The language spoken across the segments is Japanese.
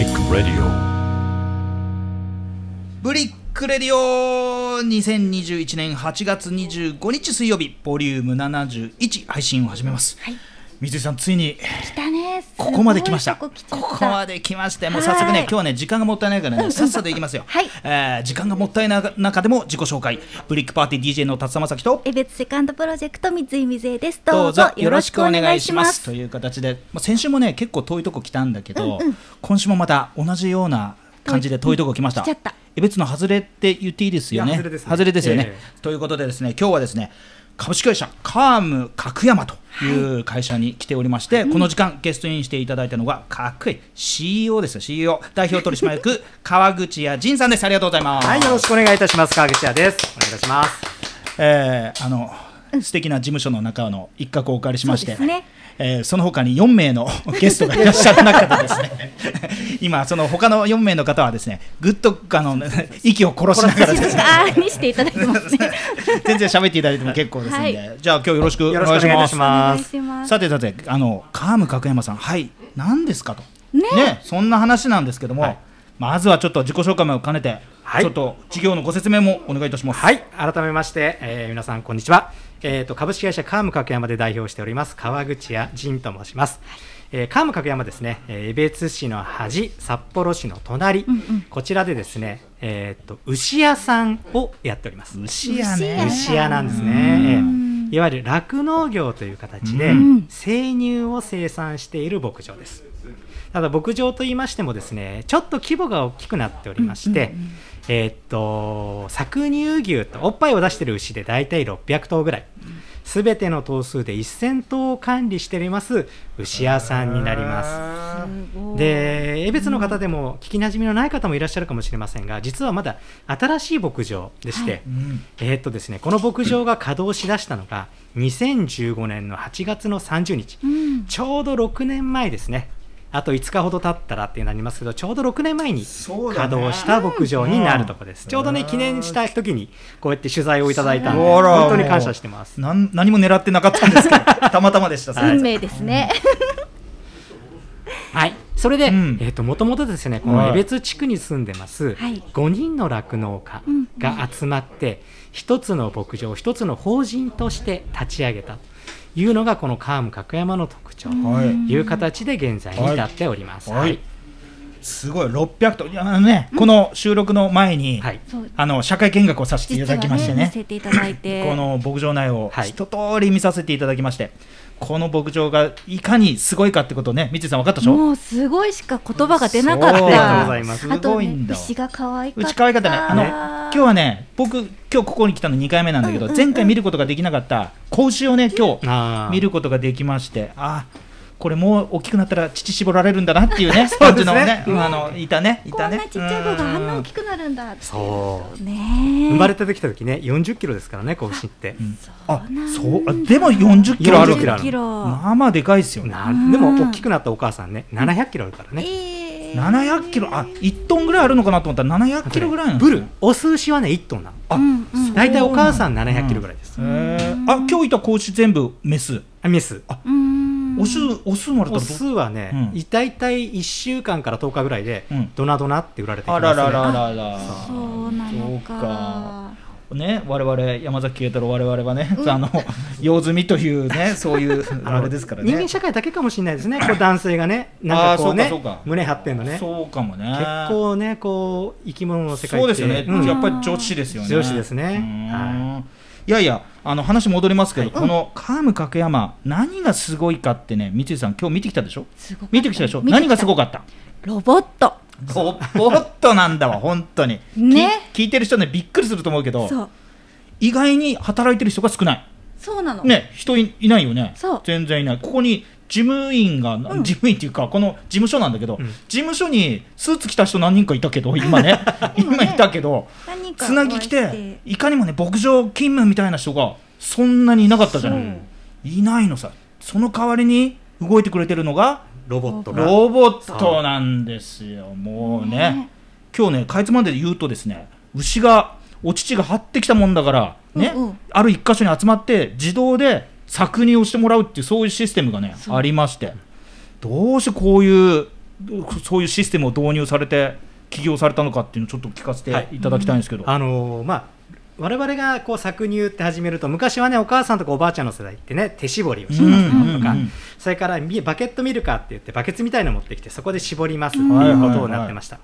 Brick Radio. Brick Radio。2021年8月25日水曜日ボリューム71配信を始めます、はい。水井さんついに来たねここまで来ました。とここまで来ましてもう早速ね、はい。今日はね時間がもったいないからねさっさといきますよ、はい。えー時間がもったいない中でも自己紹介。ブリックパーティー DJ の辰田正樹と。江別セカンドプロジェクト三井水江です。どうどうぞぞよろしくお願いします。ます。という形で、まあ、先週もね結構遠いとこ来たんだけど、今週もまた同じような感じで遠いとこ来ました。来ちゃった。え別の外れって言っていいですよね。外れですね。よね、え。ということでですね今日はですね株式会社カーム角山という会社に来ておりまして、この時間ゲストインしていただいたのがかっこいい CEO ですよ CEO 代表取締役 川口屋仁さんですありがとうございます。はい、よろしくお願いいたします。川口屋です。お願いいたします。えーあの素敵な事務所の中の一角をお借りしまして、そね。えーその他に4名の ゲストがいらっしゃる中でですね。今その他の4名の方はですねぐっとあの息を殺しながらですね。あーにしていただいてますね。全然喋っていただいても結構ですんで、はい。じゃあ今日よろしくおよろしくお願いいたします。お願ます。いします。さてさてあの川ム角山さん。はい。何ですかと。ね。そんな話なんですけども、はい。まずはちょっと自己紹介も兼ねて、はいちょっと事業のご説明もお願いいたしますはい、改めまして、えー皆さんこんにちは。えっ、と株式会社カーム角山で代表しております川口屋仁と申します。えー、カーム角山ですね、えー、江別市の端、札幌市の隣、うんうんこちらでですね、えっ、と牛屋さんをやっております。牛やね牛屋なんですね。いわゆる酪農業という形で、うん生乳を生産している牧場です。ただ牧場と言いましてもですね、ちょっと規模が大きくなっておりまして、えーっと搾乳牛とおっぱいを出している牛で大体600頭ぐらい。すべての頭数で1000頭を管理しております牛屋さんになります。で、江別の方でも聞きなじみのない方もいらっしゃるかもしれませんが、実はまだ新しい牧場でして、うんえーっとですね、この牧場が稼働しだしたのが2015年の8月の30日、うんちょうど6年前ですね。あと5日ほど経ったらってなりますけど、ちょうど6年前に稼働した牧場になるところです。ちょうどね、記念した時にこうやって取材をいただいたんで、本当に感謝してます。なん何も狙ってなかったんですけど たまたまでした、それ運命ですね。はい。それで、うん。えっ、と、もともとですね、この江別地区に住んでます、はい。5人の酪農家が集まって、一つの牧場、一つの法人として立ち上げたというのが、このカーム角山の特徴とはい。いう形で現在に至っております。はいすごい600といやあのね、この収録の前に、はい。そう。あの社会見学をさせていただきましてね。実は見せていただいて。この牧場内をはい。一通り見させていただきまして、この牧場がいかにすごいかってことをね三井さん分かったでしょ？もうすごいしか言葉が出なかった。ありがとうございますごいんだ。わ牛が可愛かった。うち可愛かったね。あのね今日はね僕今日ここに来たの2回目なんだけど、前回見ることができなかった子牛をね今日見ることができましてあこれもう大きくなったら乳絞られるんだなっていうね そう感じですね。のね、うん。あのいたねいこんたねなちっちゃい子があんな大きくくなるんだってそう。ね。生まれてきた時ね、40キロですからね、子牛って。あそうなんだ。そう。あでも40キロあるわけ40だキロまあまあでかいですよね。でも大きくなったお母さんね、700キロあるからね。えー。700キロあ1トンぐらいあるのかなと思ったら700キロぐらいなんですねブル、オス牛はね、1トンなの。あうんうん。大体お母さん700キロぐらいです。へー。あ今日いた子牛全部メス。あメス。うんオスオス生まれたオらどスはね、うん。大体1週間から10日ぐらいで、うん。ドナドナって売られてきあますね。らららららそうなのそうか。か。ね我々山崎慶太郎我々はね、あの用済みというねそういうあれですからね。人間社会だけかもしれないですね、こう男性がね、なんかこうね胸張ってんのね、そうかもね。結構ね、こう生き物の世界って。そうですよね、うん。やっぱり女子ですよね。女子ですね。はいやいやあの話戻りますけど、はい。このカーム角山何がすごいかってね三井さん今日見てきたでしょ？見てきたでしょ？何がすごかった？ロボット。ロボットなんだわ本当に。ね。き聞いてる人ねびっくりすると思うけどそう。意外に働いてる人が少ない。そうなの。ね人いいないよね。そう。全然いない。ここに事務員が、事務員っていうかこの事務所なんだけど、うん。事務所にスーツ着た人何人かいたけど 今ね。今いたけど何人かつなぎ来お会いして。いかにもね牧場勤務みたいな人がそんなにいなかったじゃない。いないのさ。その代わりに動いてくれてるのがロボットが。ロボットなんですよ。もうね。ね。今日ねかいつまんで言うとですね牛がお乳が張ってきたもんだからね、うんうん。ある一箇所に集まって自動で搾乳をしてもらうっていうそういうシステムがねありまして。どうしてこういうそういうシステムを導入されて起業されたのかっていうのをちょっと聞かせてい。ただきたいんですけど、あのーまあ我々がこう搾乳って始めると昔はねお母さんとかおばあちゃんの世代ってね手絞りをしますうんとか、うんうん。それからみバケットミルカーって言ってバケツみたいの持ってきてそこで絞りますってうんいうことになってました、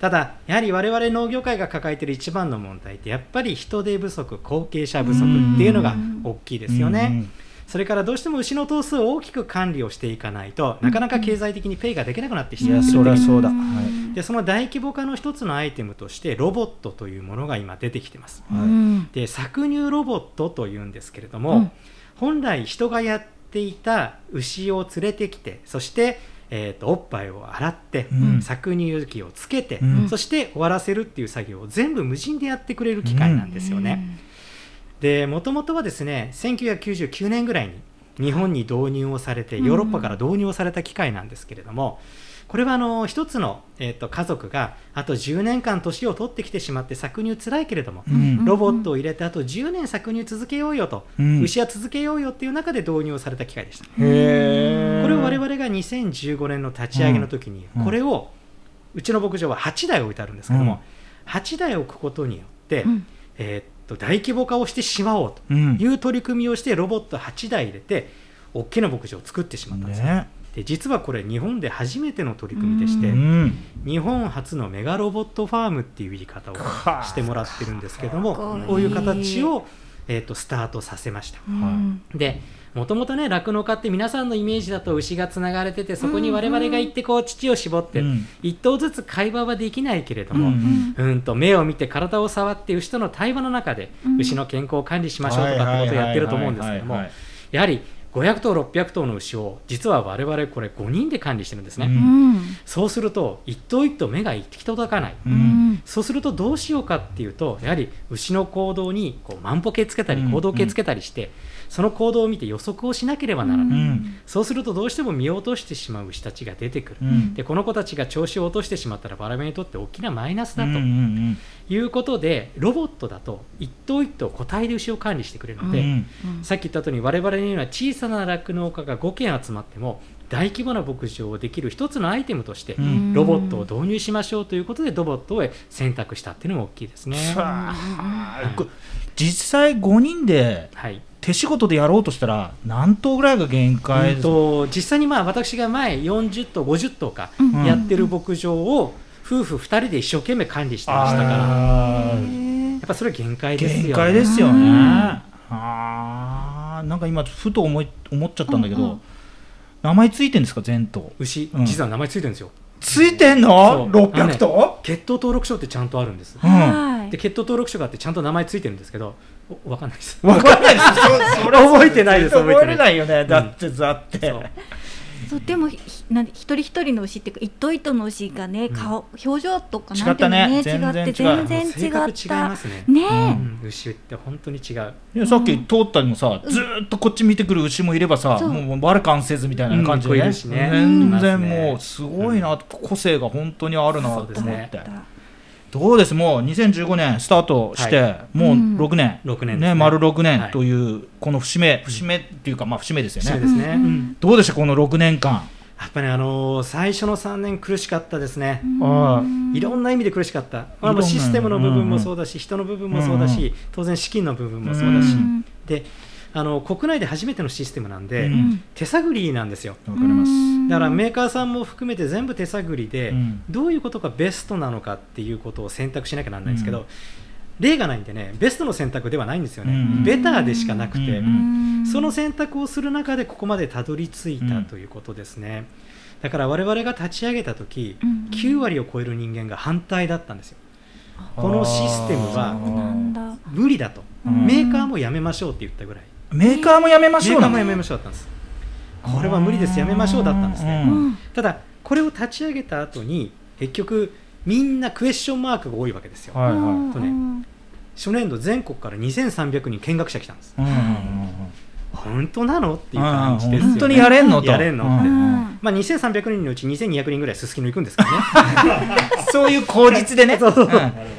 ただやはり我々農業界が抱えている一番の問題ってやっぱり人手不足後継者不足っていうのが大きいですよね、うんそれからどうしても牛の頭数を大きく管理をしていかないとなかなか経済的にペイができなくなってきいやてますそりゃそうだ、うはんでその大規模化の一つのアイテムとしてロボットというものが今出てきてます。いはい。うん。で搾乳ロボットというんですけれども、うん。本来人がやっていた牛を連れてきてそして、えー、とおっぱいを洗って、うん。搾乳機をつけて、うん。そして終わらせるっていう作業を全部無人でやってくれる機械なんですよね。でもともとはですね1999年ぐらいに日本に導入をされてうんヨーロッパから導入をされた機械なんですけれども、これはあの一つの、えー、と家族があと10年間年を取ってきてしまって搾乳つらいけれども、うんロボットを入れてあと10年搾乳続けようよと、うん。牛は続けようよっていう中で導入をされた機械でした。へえこれを我々が2015年の立ち上げの時に、うん。これをうちの牧場は8台置いてあるんですけども、8台置くことによって、うん。えーっと大規模化をしてしまおううん。という取り組みをしてロボット8台入れて大きな牧場を作ってしまったんですよ、ね。で実はこれ日本で初めての取り組みでして、うん。日本初のメガロボットファームっていう言い方をはあしてもらってるんですけどもこういう形を、えとスタートさせました。うん。でもともとね酪農家って皆さんのイメージだと牛がつながれててそこに我々が行ってこう乳を絞って、うん。一頭ずつ会話はできないけれどうも、ん。うんと目を見て体を触って牛との対話の中でうん。牛の健康を管理しましょうとかってことをやってると思うんですけどもやはり500頭600頭の牛を実は我々これ5人で管理してるんですね、うん。うんそうすると一頭一頭目が行き届かない、ううん。んそうするとどうしようかっていうとやはり牛の行動にこう万歩計つけたりうん。行動計つけたりして、その行動を見て予測をしなければならない、うん。そうするとどうしても見落としてしまう牛たちが出てくる、うん。でこの子たちが調子を落としてしまったら我々にとって大きなマイナスだとうんうんいうことで、ロボットだと一頭一頭個体で牛を管理してくれるので、うんうん。さっき言った通り我々のような小さな酪農家が5軒集まっても大規模な牧場をできる一つのアイテムとして、うん。ロボットを導入しましょうということでロボットを選択したっていうのも大きいですね。実際5人ではい手仕事でやろうとしたら何頭ぐらいが限界えっと実際にまあ私が前40頭50頭かうん。やってる牧場を夫婦2人で一生懸命管理してましたから。やっぱそれは限界ですよね。限界ですようん。ねあー。なんか今ふと思い思っちゃったんだけど、うん。うん名前ついてんですか？全頭牛、うん。実は名前ついてるんですよ。ついてんそのう ?600 頭、血統登録書ってちゃんとあるんです。うん。はい。で血統登録書があってちゃんと名前ついてるんですけどおわかんないです。わかんないです。そそれ覚えてないです覚え覚えてない。れないよね、だってだって、そう。でもひなん一人一人の牛っていうか一頭一頭の牛がね、うん。顔表情とか違なんてねったね。違って全然違う。全然違性格違いったますね。ね。え、うん。牛って本当に違う。いやさっき通ったのもさ、ずーっとこっち見てくる牛もいればさ、もう悪感せずみたいな感じで、全然ね。もうすごいな、個性が本当にあるなと思って、そうですねどうです。もう2015年スタートして、はもううん。6年、6年ですね。丸6はい。年というこの節目、節目っていうかまあ節目ですよね。ね、うんうん。どうでしたこの6年間？やっぱりあのー最初の3年苦しかったですね、あいろんな意味で苦しかった、まあ、システムの部分もそうだし、人の部分もそうだし、うん。当然資金の部分もそうだし、うん。であの国内で初めてのシステムなんで、うん。手探りなんですよ。わかります、だからメーカーさんも含めて全部手探りで、うん。どういうことがベストなのかっていうことを選択しなきゃならないんですけど、うん。例がないんでねベストの選択ではないんですよね、うん。ベターでしかなくて、うん。その選択をする中でここまでたどり着いたうん。ということですね、だから我々が立ち上げた時、うん。9割を超える人間が反対だったんですよ。このシステムは無理だと、うん。メーカーもやめましょうって言ったぐらいメーカーもやめましょうメーカーもやめましょうだったんです。これは無理ですやめましょうだったんですね、ただこれを立ち上げた後に結局みんなクエスチョンマークが多いわけですよ、はいはい。うんとね初年度全国から2300人見学者来たんです。うんうんうん本当なの？っていう感じですよね。本当にやれんの？と。やれんのって、うんまあ、2300人のうち2200人ぐらいすすきの行くんですからね。そういう口実でね。そうそうう。ん。え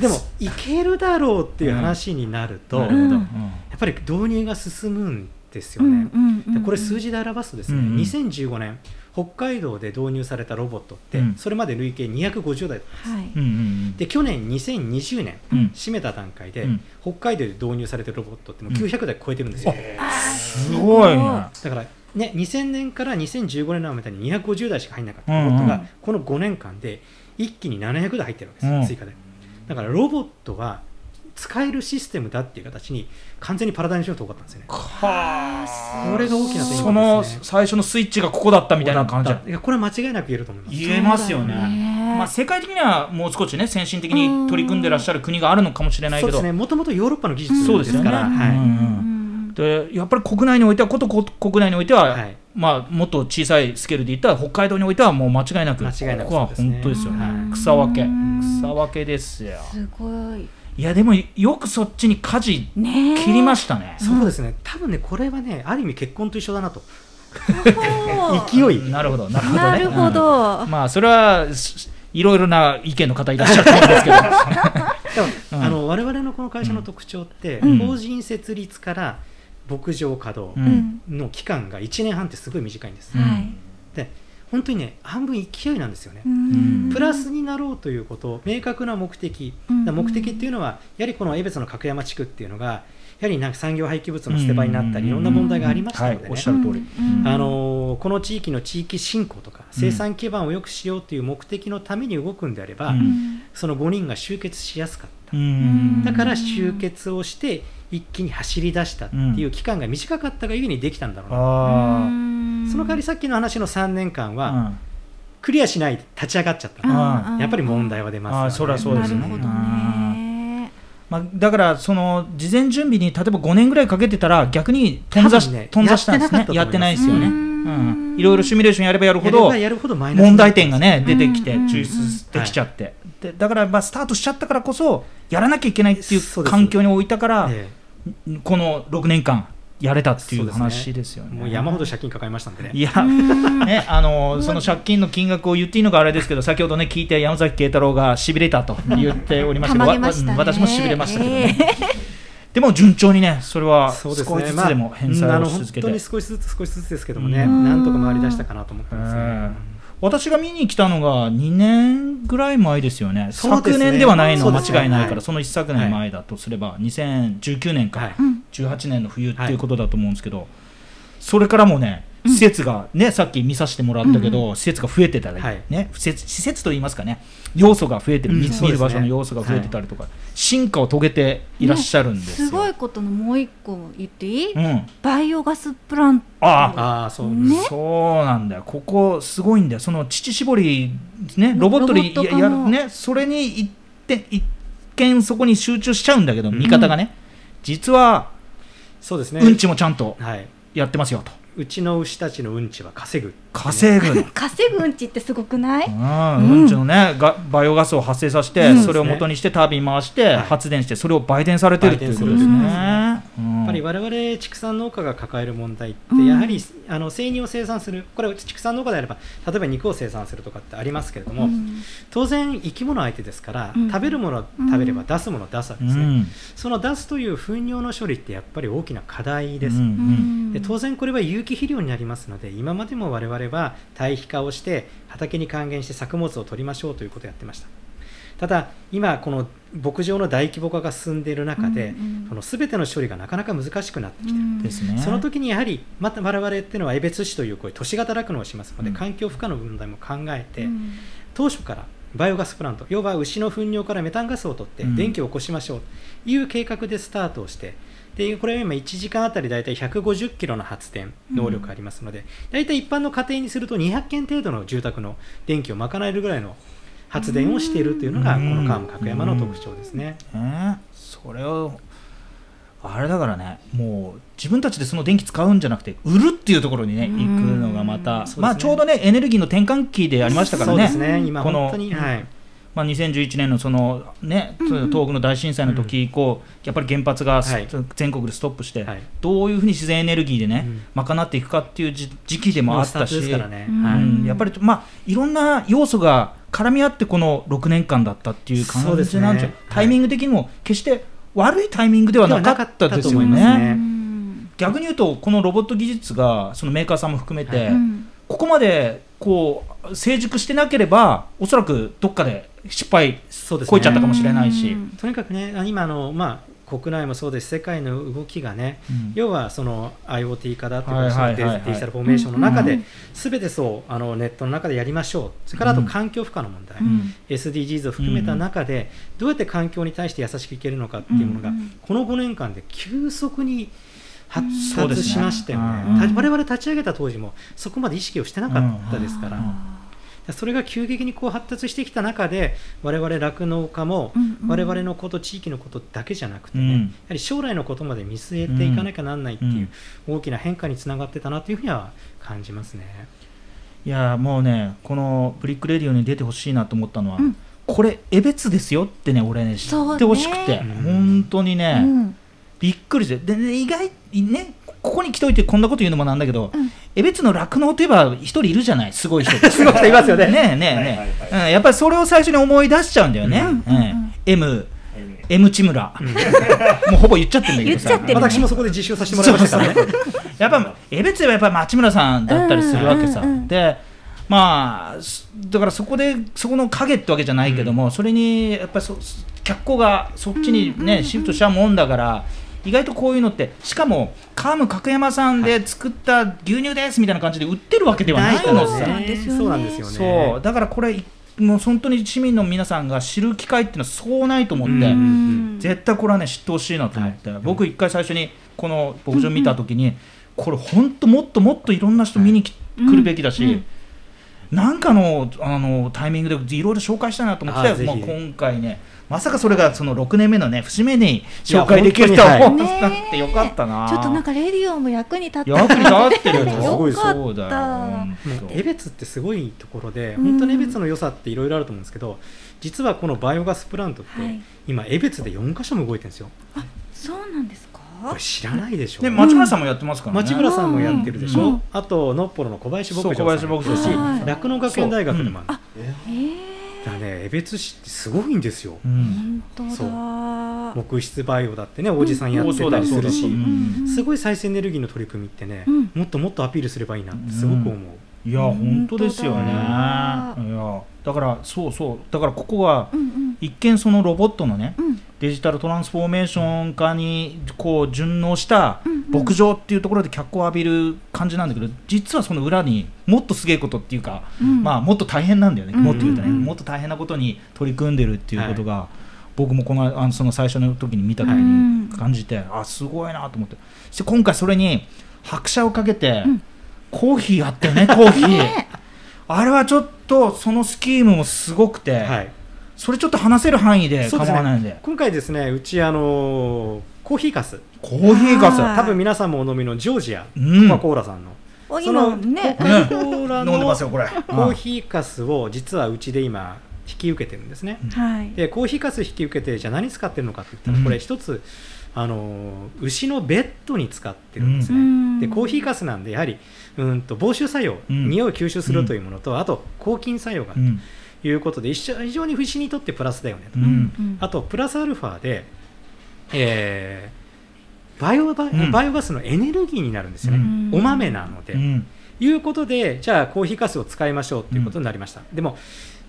でも行けるだろうっていう話になると、やっぱり導入が進むんですよね。うんでこれ数字で表すとですね、うんうん。2015年北海道で導入されたロボットって、うん。それまで累計250台はい。うんうんで去年2020年、うん締めた段階で、うん。北海道で導入されてるロボットってもう900台超えてるんですよ、すごい。ねだからね2000年から2015年のまでに250台しか入んなかったロボットが、うんうんこの5年間で一気に700台入ってるわけですよ、うん。追加でだからロボットは使えるシステムだっていう形に完全にパラダイムシフトが多かったんですよね。はあ。これが大きな転換そのですね。最初のスイッチがここだったみたいな感じ。だいやこれは間違いなく言えると思います。言えますよね。まあ、世界的にはもう少しね先進的に取り組んでらっしゃる国があるのかもしれないけど。そうですね。もともとヨーロッパの技術そうですよね。ですから、はいうんうんでやっぱり国内においてはことこ国内においては、はい。まあ、もっと小さいスケールで言ったら北海道においてはもう間違いなく間違いなくここは本当ですよね。はい。草分け。うん。草分けですよ。すごい。いやでもよくそっちに舵ね切りましたね、そうですね。多分ねこれはねある意味結婚と一緒だなと。た 勢い。なるほどなるほどね。なるほど、うん。まあそれはしいろいろな意見の方いらっしゃると思うんですけど。でも、うん。あの我々のこの会社の特徴って、うん。法人設立から牧場稼働うん。の期間が1年半ってすごい短いんです、うん。はい。で本当にね半分勢いなんですよね、うん。プラスになろうということ明確な目的、目的っていうのはやはりこの江別の角山地区っていうのがやはりなんか産業廃棄物の捨て場になったりいろんな問題がありましたのでね、はい。おっしゃる通り。うん。あのーこの地域の地域振興とか生産基盤を良くしようという目的のために動くんであれば、うん。その5人が集結しやすかった、うん。だから集結をして一気に走り出したっていう期間が短かったがゆえにできたんだろうな、あうん。その代わりさっきの話の3年間あ、はクリアしないで立ち上がっちゃった、うんやっぱり問題は出ますよね。そりゃそうですね。なるほどね。まあ、だからその事前準備に例えば5年ぐらいかけてたら逆に頓挫し,、ね頓挫したんですね。やっててないですよね、いろいろシミュレーションやればやるほど問題点がね出てきてうん。抽出できちゃって、でだからまあスタートしちゃったからこそやらなきゃいけないっていそう環境に置いたから、えこの6年間やれたっていう話ですよね。えもう山ほど借金抱えましたんでね。いや、うん。ね、あのその借金の金額を言っていいのかあれですけど 先ほどね聞いて山崎慶太郎がしびれたと言っておりましたけど ね。わ私もしびれましたけどね、でも順調にねそれは少しずつでも返済をし続けて、本当に少しずつ少しずつですけどもね、うん。なんとか回り出したかなと思ってますね、うん。私が見に来たのが2年ぐらい前ですよね。ね。昨年ではないの間そうですね。違いないから、はい。その一昨年前だとすれば、2019年か、はい。うん18年の冬っていうことだと思うんですけど、それからもね施設がね、さっき見させてもらったけど、施設が増えてたり、はい。ね、施設施設といいますかね。要素が増えてる、見うん。そうですね。見る場所の要素が増えてたりとか、進化を遂げていらっしゃるんですよ。すごいことのもう一個言っていい、うん、バイオガスプラント。ああ。あそう、ね。そうなんだよ、ここすごいんだよ、その乳搾り、ね、ロボットでやるね、それに一点一見そこに集中しちゃうんだけど、うん。見方がね、実はそうですね。うんちもちゃんとはい、やってますよと、うちの牛たちのうんちは稼ぐっぐの。稼ぐうんちってすごくない、うんうん。うんちのねがバイオガスを発生させて、うん。それを元にしてタービン回してはい。発電してそれを売電されてるっていうことですね。うん。やっぱり我々畜産農家が抱える問題ってうん。やはり、あの生乳を生産するこれは畜産農家であれば例えば肉を生産するとかってありますけれども、うん。当然生き物相手ですから、うん。食べるものを食べれば出すものを出すわけうですね、ん。その出すという糞尿の処理ってやっぱり大きな課題です、で当然これは有機肥料になりますので今までも我々は堆肥化をして畑に還元して作物を取りましょうということをやってました。ただ今この牧場の大規模化が進んでいる中で、うんうん。その全ての処理がなかなか難しくなってきている、うん。ですね。その時にやはりまた我々っていうのは江別市というこういう都市型酪農をしますので、うん。環境負荷の問題も考えて、うん。当初からバイオガスプラント要は牛の糞尿からメタンガスを取ってうん。電気を起こしましょうという計画でスタートをしてでこれは今1時間あたり大体150キロの発電能力ありますので、大体一般の家庭にすると200件程度の住宅の電気を賄えるぐらいの発電をしているというのがこの川角山の特徴ですね。ねそれをあれだからねもう自分たちでその電気使うんじゃなくて売るっていうところにねうん。行くのがまた、ね。まあちょうどねエネルギーの転換期でありましたからね。そうですね。今本当に、はい、まあ、2011年のその、ね、東北の大震災の時以降、やっぱり原発が全国でストップして、はい。どういうふうに自然エネルギーでね、うん。賄っていくかっていう時時期でもあったし、やっぱり、まあ、いろんな要素が絡み合ってこの6年間だったっていう感じなんじゃ、はいタイミング的にも決して悪いタイミングではなかったですよね。逆に言うとこのロボット技術がそのメーカーさんも含めて、うんここまでこう成熟してなければおそらくどっかで失敗そうですこいちゃったかもしれないし、うん。とにかくね、あ今あの、まあ、国内もそうです、世界の動きがね、うん。要はその IoT 化だとか、デジデジタルフォーメーションの中でうん、すべてそうあのネットの中でやりましょう、それからあとうん。環境負荷の問題、うん。SDGs を含めた中で、どうやって環境に対して優しくいけるのかっていうものが、うん。この5年間で急速に発達しましたよね、うん。た我々立ち上げた当時も、そこまで意識をしてなかったですから。うんそれが急激にこう発達してきた中で我々酪農家も我々のこと地域のことだけじゃなくてね、うん。やはり将来のことまで見据えていかなきゃなんないっていう大きな変化につながってたなというふうには感じますね。いやもうねこの Brick Radio に出てほしいなと思ったのは、うん。これ江別ですよってね俺ね知ってほしくて、うん本当にね、うん。びっくりして。で、ね、意外ねここに来といてこんなこと言うのもなんだけど、うん。江別の酪農といえば一人いるじゃないすごい人 すごい人いますよね。ねえねえねえ、うん、やっぱりそれを最初に思い出しちゃうんだよね、うん M M 地村、もうほぼ言っちゃってるんだけどさ。私もそこで実習させてもらいました。からね。やっぱ江別はやっぱり町村さんだったりするわけさ、うんうんうん。でまあすだからそこでそこの影ってわけじゃないけども、それにやっぱりそ脚光がそっちにね、うんうんうん。シフトしたもんだから意外とこういうのってしかもカム角山さんで作った牛乳ですみたいな感じで売ってるわけではないのさ、なんですよね。そうなんですよね。そうだからこれもう本当に市民の皆さんが知る機会っていうのはそうないと思って、うん。うん絶対これはね知ってほしいなと思って、はい。僕一回最初にこの牧場見た時に、これ本当もっともっといろんな人見に来,、うんるべきだし、うんなんかのあのタイミングでいろいろ紹介したいなと思ってあぜひ。もう今回ね。まさかそれがその6年目のね節目に紹介できるといや思わなくてよかったな、ちょっとなんかレディオも役に立った。役に立ってるよ。すごいよかった。そうだよ。本当。もう江別ってすごいところで、うん。本当に江別の良さっていろいろあると思うんですけど、実はこのバイオガスプラントって、はい。今、江別で4か所も動いてるんですよ。そうなんですかこれ知らないでしょ。で町村さんもやってますからね、町村さんもやってるでしょ、うん。あとのっぽろの小林牧場さんも林牧場。しはい。酪農学園大学でもある、だからね江別市ってすごいんですよ、うー、ん。本当そう。だ木質バイオだってねおじさんやってたりするし、うん。すごい再生エネルギーの取り組みってね、うん。もっともっとアピールすればいいなってすごく思う、いや本当ですよね。いやだからそうそうだからここはうんうん。一見そのロボットのねうん。デジタルトランスフォーメーション化にこう順応したうんうん。牧場っていうところで脚光を浴びる感じなんだけど実はその裏にもっとすげえことっていうか、うん。まあもっと大変なんだよね、うんもっと言うとね、うんもっと大変なことに取り組んでるっていうことが、僕もこのあのその最初の時に見た時うんに感じて、あすごいなと思って。そして今回それに拍車をかけて、うんコーヒーあったよ ね。コーヒー、ねあれはちょっとそのスキームもすごくて、はい、それちょっと話せる範囲で構わないんで。今回ですねうちあのコーヒーかすコーヒーガス。あー。多分皆さんもお飲みのジョージア、うん。コカ・コーラさんの。おその今ね。コカ・コーラのコーヒーかすを実はうちで今引き受けてるんですね、はい。でコーヒーかす引き受けてじゃあ何使ってるのかって言ったら、うん。これ一つあの牛のベッドに使ってるんですね、うん。でコーヒーかすなんでやはりうんと防臭作用、うん。匂いを吸収するというものと、あと抗菌作用があるうんということで、一緒非常に牛にとってプラスだよねと、うん。うん。あとプラスアルファで、えーバイオババイオガスのエネルギーになるんですよね、うん。お豆なので、うん。いうことでじゃあコーヒーかすを使いましょうということになりました、でも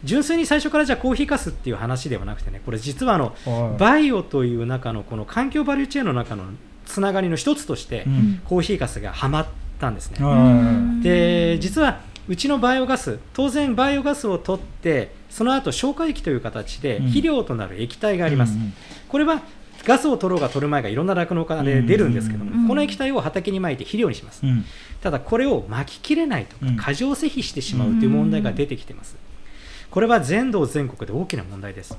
純粋に最初からじゃあコーヒーかすっていう話ではなくてねこれ実はあのはい。バイオという中のこの環境バリューチェーンの中のつながりの一つとして、うん。コーヒーかすがはまったんですね、はいで実はうちのバイオガス当然バイオガスを取ってその後消化液という形でうん。肥料となる液体があります、うんこれはガスを取ろうが取る前がいろんな酪農家で出るんですけども、うんこの液体を畑にまいて肥料にします、うん。ただこれを巻ききれないとかうん。過剰施肥してしまうという問題が出てきてます、これは全道全国で大きな問題です。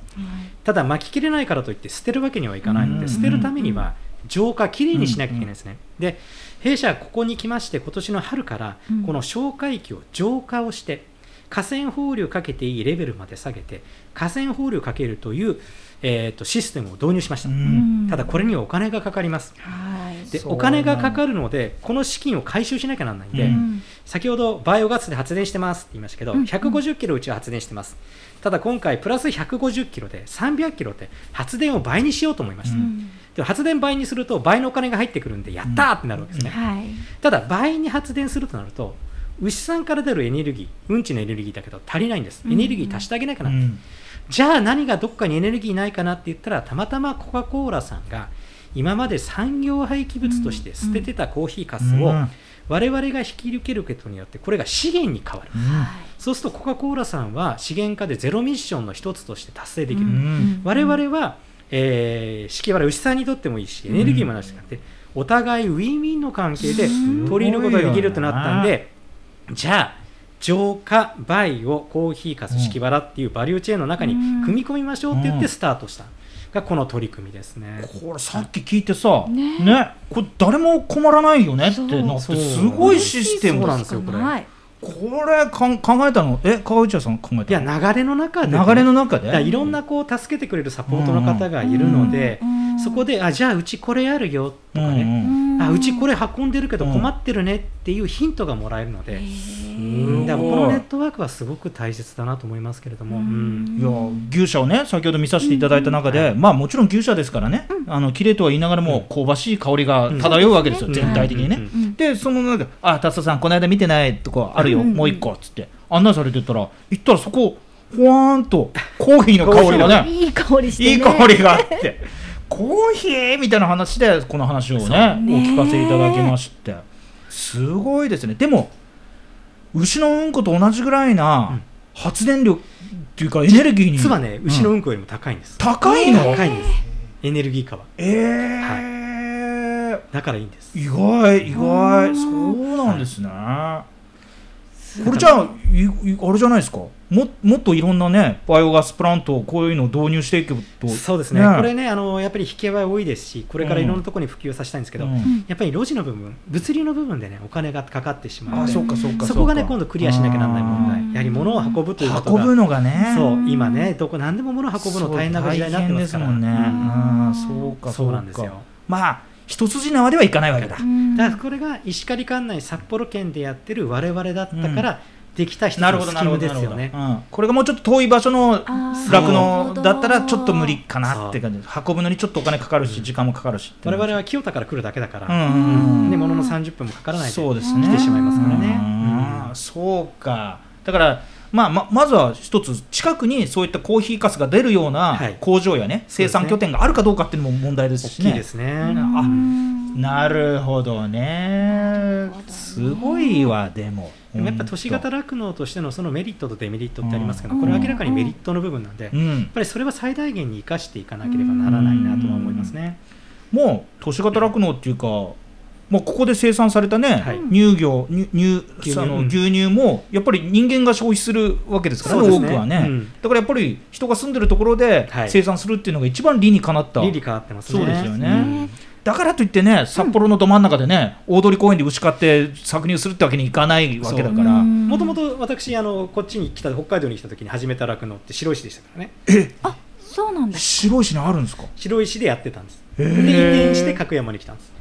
ただ巻ききれないからといって捨てるわけにはいかないので、うん。捨てるためには浄化きれいにしなきゃいけないですね、で弊社はここに来まして今年の春からうん。この消化液を浄化をして河川放流かけていいレベルまで下げて河川放流かけるという、えー、とシステムを導入しました、うん。ただこれにはお金がかかります。はい。でお金がかかるのでこの資金を回収しなきゃならないんで、うん先ほどバイオガスで発電してますって言いましたけど、うんうん。150キロうちは発電してます。ただ今回プラス150キロで300キロで発電を倍にしようと思いました、うん。でも発電倍にすると倍のお金が入ってくるんでやったーってなるわけですね、はい。ただ倍に発電するとなると牛さんから出るエネルギーうんちのエネルギーだけど足りないんです。エネルギー足してあげなきゃな、うんじゃあ何がどっかにエネルギーないかなって言ったらたまたまコカ・コーラさんが今まで産業廃棄物として捨ててたコーヒーかすをうん我々が引き受けることによってこれが資源に変わる、そうするとコカ・コーラさんは資源化でゼロミッションの一つとして達成できる、うん。我々は、えー、敷原牛さんにとってもいいしエネルギーもなしくなって、お互いウィンウィンの関係でうん。取り入れることができるとなったんで、じゃあ浄化バイオコーヒーかす敷原っていうバリューチェーンの中にうん。組み込みましょうって言っうん。てスタートしたがこの取り組みですね。これさっき聞いてさ、ね。ねこれ誰も困らないよねってなってすごいシステム。なんだですよこれ。はいこれかん考えたの？え川内さん考えいたや流れの中でね、流れの中で？いろんなこう助けてくれるサポートの方がいるので、うんそこであじゃあうちこれあるよとかね、うんあうちこれ運んでるけどうん困ってるねっていうヒントがもらえるので、へうーん。だからこのネットワークはすごく大切だなと思いますけれども、うん。いや牛舎をね先ほど見させていただいた中で、まあもちろん牛舎ですからね、あの綺麗とは言いながらも香ばしい香りが漂うわけですよ、うん。全体的にね、うん。うんでその中で「あ達田さんこの間見てないとこあるよ、うんもう一個」っつって。案内されてったら行ったらそこほわーんとコーヒーの香りがね。いい香りしてね。いい香りがあって。コーヒーみたいな話でこの話をねね。お聞かせいただきまして。すごいですね。でも牛のうんこと同じぐらいな発電力っていうかエネルギーに。実はね牛のうんうんこよりも高いんです、高いの？高いんです。エネルギー価は。えーだからいいんです。意外意外。そうなんですね、これじゃあいいあれじゃないですか？ももっといろんなねバイオガスプラントこういうのを導入していくと。そうですね。これねあのやっぱり引き合い多いですしこれからいろんなところに普及させたいんですけど、うん。やっぱり路地の部分物流の部分でねお金がかかってしまうあのでそうかそうかそこがね今度クリアしなきゃならない問題うんやはり物を運ぶということが。運ぶのがね。そう今ねどこ何でも物を運ぶの大変な時代になってますから。そう大変ですもんね。うん。うんそうか。そうなんですよ。かまあ一筋縄ではいかないわけだ。うん。だからこれが石狩管内札幌県でやってる我々だったからできた一つなるほどのスキームですよね。うん、これがもうちょっと遠い場所の酪農だったらちょっと無理かなって感じ。運ぶのにちょっとお金かかるし時間もかかるし我々は清田から来るだけだから、うんうんうん。でものの30分もかからないでそうですね。来てしまいますからね。うん。うん。そうか。だからまあ、ままずは一つ近くにそういったコーヒーかすが出るようなはい。工場やね、生産拠点があるかどうかっていうのも問題ですしね。大きいですね、あうん。なるほどね。すごいわでも。でもやっぱ都市型酪農としてのそのメリットとデメリットってありますけど、これは明らかにメリットの部分なんで、やっうんぱりそれは最大限に生かしていかなければならないなとは思いますね。もう都市型酪農っていうか、もうここで生産されたね、はい。乳業乳乳牛乳。そのうん牛乳もやっぱり人間が消費するわけですからねね。多くはね、うん。だからやっぱり人が住んでるところではい。生産するっていうのが一番理にかなった、理に変わってますね。そうですよね。うん。だからといってね札幌のど真ん中でね、大通公園で牛飼って搾乳するってわけにいかないわけだから、うん。もともと私あのこっちに来た北海道に来た時に始めた酪農って白石でしたからね。あそうなんです白石にあるんですか？白石でやってたんです。へでー移転して角山に来たんです。あ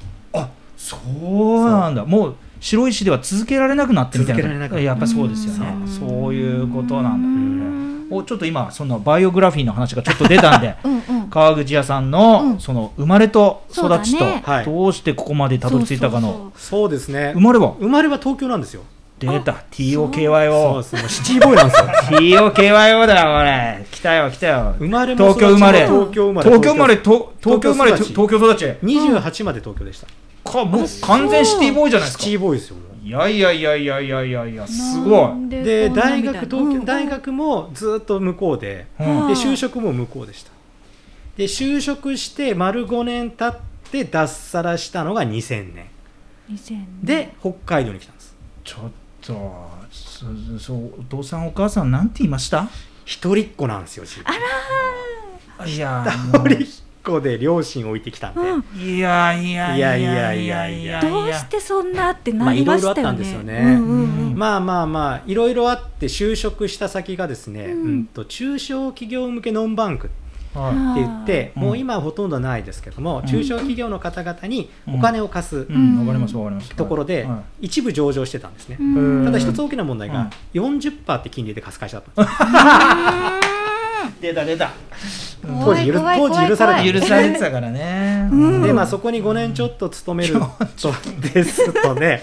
そうなんだ。もう白石では続けられなくなってみたいな。続けられなくなったやっぱそうですよね。うん。そう。いうことなんだ。うん。おちょっと今そのバイオグラフィーの話がちょっと出たんでうんうん。川口屋さんの、うん。その生まれと育ちと、どうしてここまでたどり着いたかのそうですね生まれは？生まれは東京なんですよ。出た。そう TOKYO です。もうシティボーイなんですよ。TOKYO だよ俺来たよ来たよ。生まれも東京生まれ。東京生まれ。東京生まれと東京生まれ東京東京育ち。28まで東京でしたかもう完全シティボーイじゃないですか。シティボーイですよいやいやいやいやいやいやいやすごい。で大学東京、うん。大学もずっと向こうでうん。で就職も向こうでした。で就職して丸5年経って脱サラしたのが2000年。2000で北海道に来たんです。ちょっとそそうお父さんお母さんなんて言いました？一人っ子なんですよ自分。いや一人っ子で両親置いてきたんで、うん。いやいやいやいやいやいや。どうしてそんなってなりましたよね。まあいろいろあったんですよね。うんうんうん。まあまあまあいろいろあって就職した先がですね、うん。うんと中小企業向けノンバンクはいって言って、うんもう今はほとんどないですけども、うん。中小企業の方々にお金を貸すところでは一部上場してたんですね、うん。ただ一つ大きな問題が40%って金利で貸す会社だったんですい 出た出た当時許怖い当時許されて許されてたからね。うん。でまあそこに5年ちょっと勤めるとですとね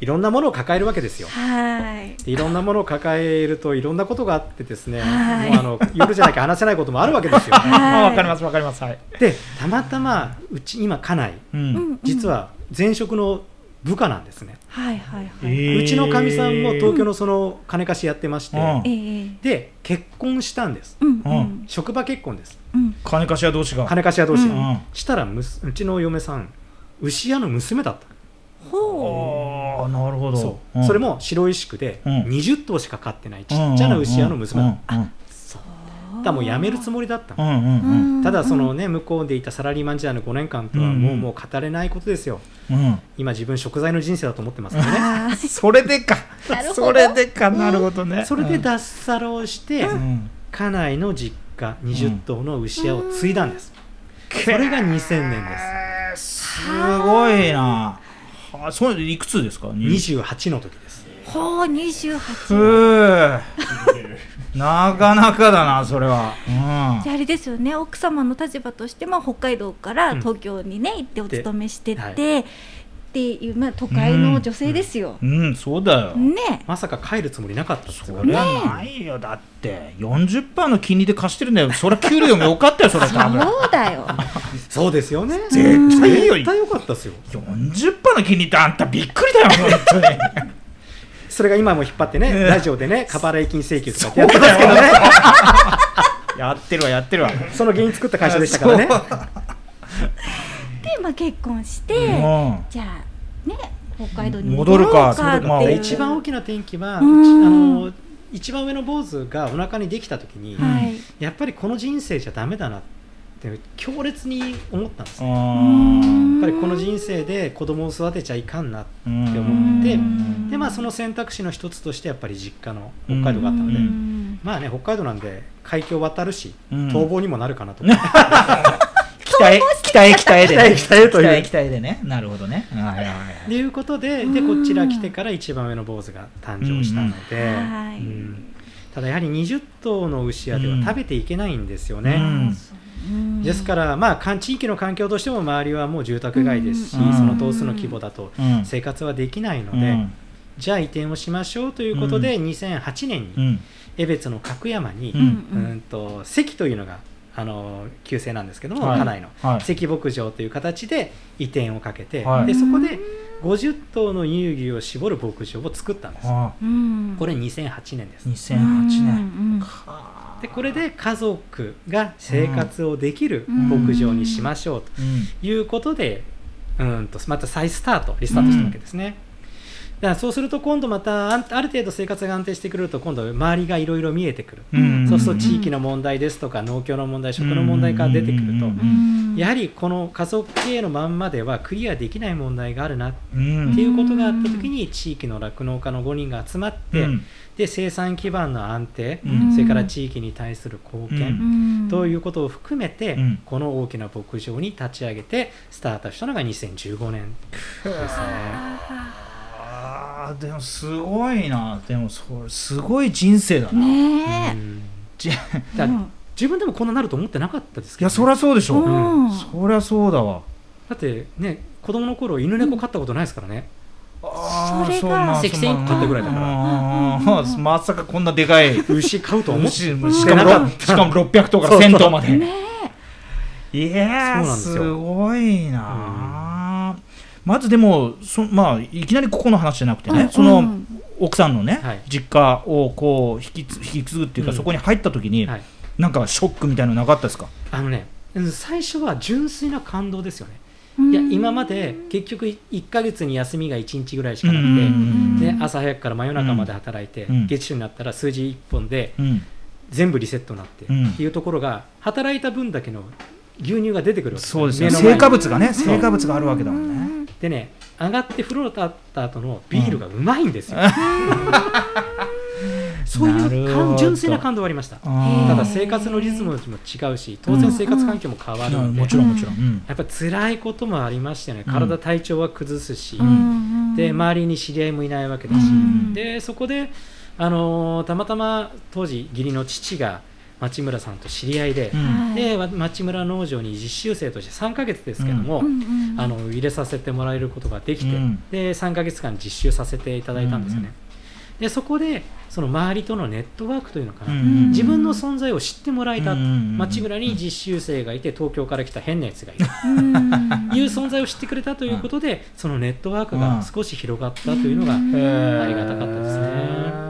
いろんなものを抱えるわけですよ。はい。でいろんなものを抱えるといろんなことがあってですね、はい。もうあの夜じゃなきゃ話せないこともあるわけですよ。はい。あわかりますわかります。はい。でたまたまうち今家内。ううんん。実は前職の部下なんですね、はいはいはい。えーうちのかみさんも東京のその金貸しやってまして、うん。ええで結婚したんです。うんううん。ん職場結婚です。うん。金貸し屋同士が。金貸し屋同士。が、したらむすうちの嫁さん牛屋の娘だった。ほああなるほど。そう、ん。それも白石区でうん。20頭しか飼ってないちっちゃな牛屋の娘だった、うんうだからもう辞めるつもりだったのうんうんうん。うんただそのね向こうでいたサラリーマン時代の5年間とはもう,、うんもう語れないことですよ。うん。今自分食材の人生だと思ってますからね。それでか。なるほど。それでか。なるほどね。それで脱サラをして、うん。家内の実家20頭の牛屋を継いだんです、そそれが2000年です。すごいな。はそういくつですか？28の時です。ほう二十八。ふう なかなかだなそれは。じゃああれですよね奥様の立場としてまあ北海道から東京にね行ってお勤めしてて、でっていうまあ都会の女性ですよ。うん、うん、そうだよ。ね。まさか帰るつもりなかったそからねりゃないよ。だって40%の金利で貸してるんだよ。そりゃ給料もよかったよそれ 多分。そうだよ。そうですよね。絶対いいよ絶対良かったですよ。40%の金利ってあんたびっくりだよ本当にそれが今も引っ張ってね、ええラジオでね過払い金請求とかってやってますけどね。やってるわやってるわ。その原因作った会社でしたからね。でまあ結婚して、うん。じゃあね北海道に戻るか戻ろうっていう。まあ一番大きな転機は、あの一番上の坊主がお腹にできた時に。やっぱりこの人生じゃダメだなって強烈に思ったんですうねやんっぱりこの人生で子供を育てちゃいかんなってうん思ってまあその選択肢の一つとしてやっぱり実家の北海道があったので、うん。まあね北海道なんで海峡渡るし、うん。逃亡にもなるかなと。思って、北へ北へ北へでね北へという。北へ北へでね。なるほどね。はいはいはい。ということででこちら来てから一番上の坊主が誕生したので、うん。はい。うん。ただやはり20頭の牛屋では食べていけないんですよね。うん。うん。ですから、まあ、かん地域の環境としても周りはもう住宅街ですし、うん。その頭数の規模だとうん。生活はできないので、うんじゃあ移転をしましょうということで、2008年にうん。江別の角山に、ううん。うんと関というのがあの旧姓なんですけども、はい。家内のはい。関牧場という形で移転をかけて、はい。でそこで50頭の乳牛を絞る牧場を作ったんです。あ。うん。これ2008年です。2008年。うんはあ。でこれで家族が生活をできるうん。牧場にしましょううん。ということで、うんとまた再スタートリスタートしたわけですね。だからそうすると今度またある程度生活が安定してくると今度周りがいろいろ見えてくる、うん。そうすると地域の問題ですとか農協の問題食の問題が出てくると、やはりこの家族経営のまんまではクリアできない問題があるなっうんていうことがあった時に地域の酪農家の5人が集まって、うん。で生産基盤の安定、うん。それから地域に対する貢献、うん。ということを含めて、うん。この大きな牧場に立ち上げてスタートしたのが2015年ですね。あーでもすごいな。でもそれすごい人生だな、ねうん。じだからうん自分でもこんななると思ってなかったですけど、いやそりゃそうでしょ、うん。そりゃそうだわ。だってね子供の頃犬猫飼ったことないですからね、あーそれがうまあセキセイ飼ったぐら。いだかららまさかこんなでかい。牛飼うと思ってししかもなかったしかも600頭からそうそう。1000頭まで。ねいやすごいなあ、まずでもそ、まあ、いきなりここの話じゃなくてね、うんそのうん。奥さんのね、はい。実家をこう引きつ引き継ぐっていうか、うんそこに入った時に、はい、なんかショックみたいなのなかったですか？あのねうん最初は純粋な感動ですよね、うん。いや今まで結局1ヶ月に休みが1日ぐらいしかなくて、うん。ね、朝早くから真夜中まで働いて、うん。月初になったら数字1本でうん。全部リセットになって、うん。っていうところが働いた分だけの牛乳が出てくるわけそうですね。成果物がね成果物があるわけだもんねでね上がって風呂立った後のビールがうまいんですよ、そういう純純粋な感動はありました。ただ生活のリズムも違うし当然生活環境も変わるので、うん。もちろんもちろん、うん。やっぱり辛いこともありましたよねうん。体体調は崩すし、うん。で周りに知り合いもいないわけだし、うん。でそこで、あのーたまたま当時義理の父が町村さんと知り合いで、うん。でわ町村農場に実習生として3ヶ月ですけども、うん。うんあの入れさせてもらえることができて、うん。で3ヶ月間実習させていただいたんですよね。でそこでその周りとのネットワークというのかな、うん。自分の存在を知ってもらえた、うん町村に実習生がいて東京から来た変なやつがいる。うん。いう存在を知ってくれたということで、そのネットワークが少し広がったというのが、ありがたかったですね。